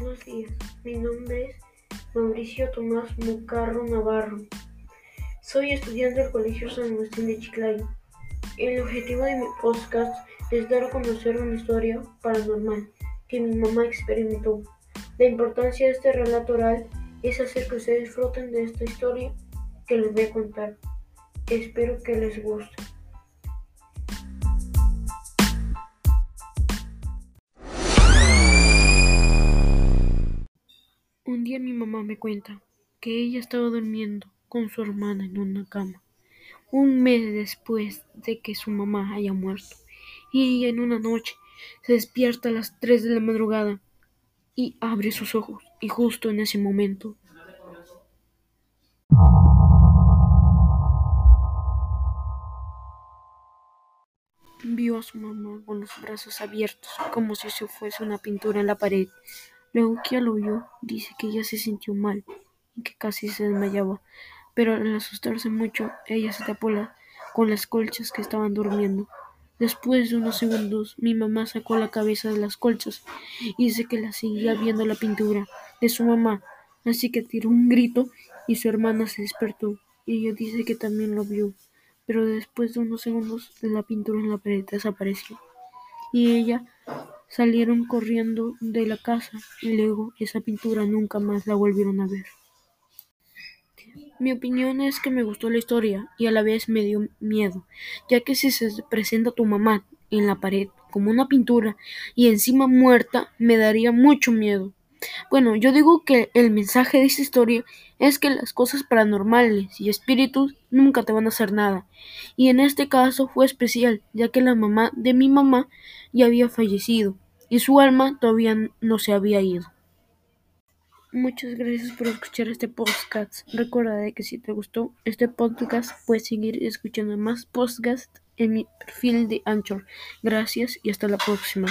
buenos días. Mi nombre es Mauricio Tomás Mucarro Navarro. Soy estudiante del Colegio San Agustín de Chiclayo. El objetivo de mi podcast es dar a conocer una historia paranormal que mi mamá experimentó. La importancia de este relato oral es hacer que ustedes disfruten de esta historia que les voy a contar. Espero que les guste. Me cuenta que ella estaba durmiendo con su hermana en una cama, un mes después de que su mamá haya muerto, y en una noche se despierta a las 3 de la madrugada y abre sus ojos, y justo en ese momento vio a su mamá con los brazos abiertos, como si se fuese una pintura en la pared. Ya lo vio, dice que ella se sintió mal y que casi se desmayaba, pero al asustarse mucho, ella se tapó la, con las colchas que estaban durmiendo. Después de unos segundos, mi mamá sacó la cabeza de las colchas y dice que la seguía viendo la pintura de su mamá, así que tiró un grito y su hermana se despertó y ella dice que también lo vio, pero después de unos segundos la pintura en la pared desapareció y ella salieron corriendo de la casa y luego esa pintura nunca más la volvieron a ver. Mi opinión es que me gustó la historia y a la vez me dio miedo, ya que si se presenta tu mamá en la pared como una pintura y encima muerta, me daría mucho miedo. Bueno, yo digo que el mensaje de esta historia es que las cosas paranormales y espíritus nunca te van a hacer nada. Y en este caso fue especial, ya que la mamá de mi mamá ya había fallecido y su alma todavía no se había ido. Muchas gracias por escuchar este podcast. Recuerda que si te gustó este podcast, puedes seguir escuchando más podcasts en mi perfil de Anchor. Gracias y hasta la próxima.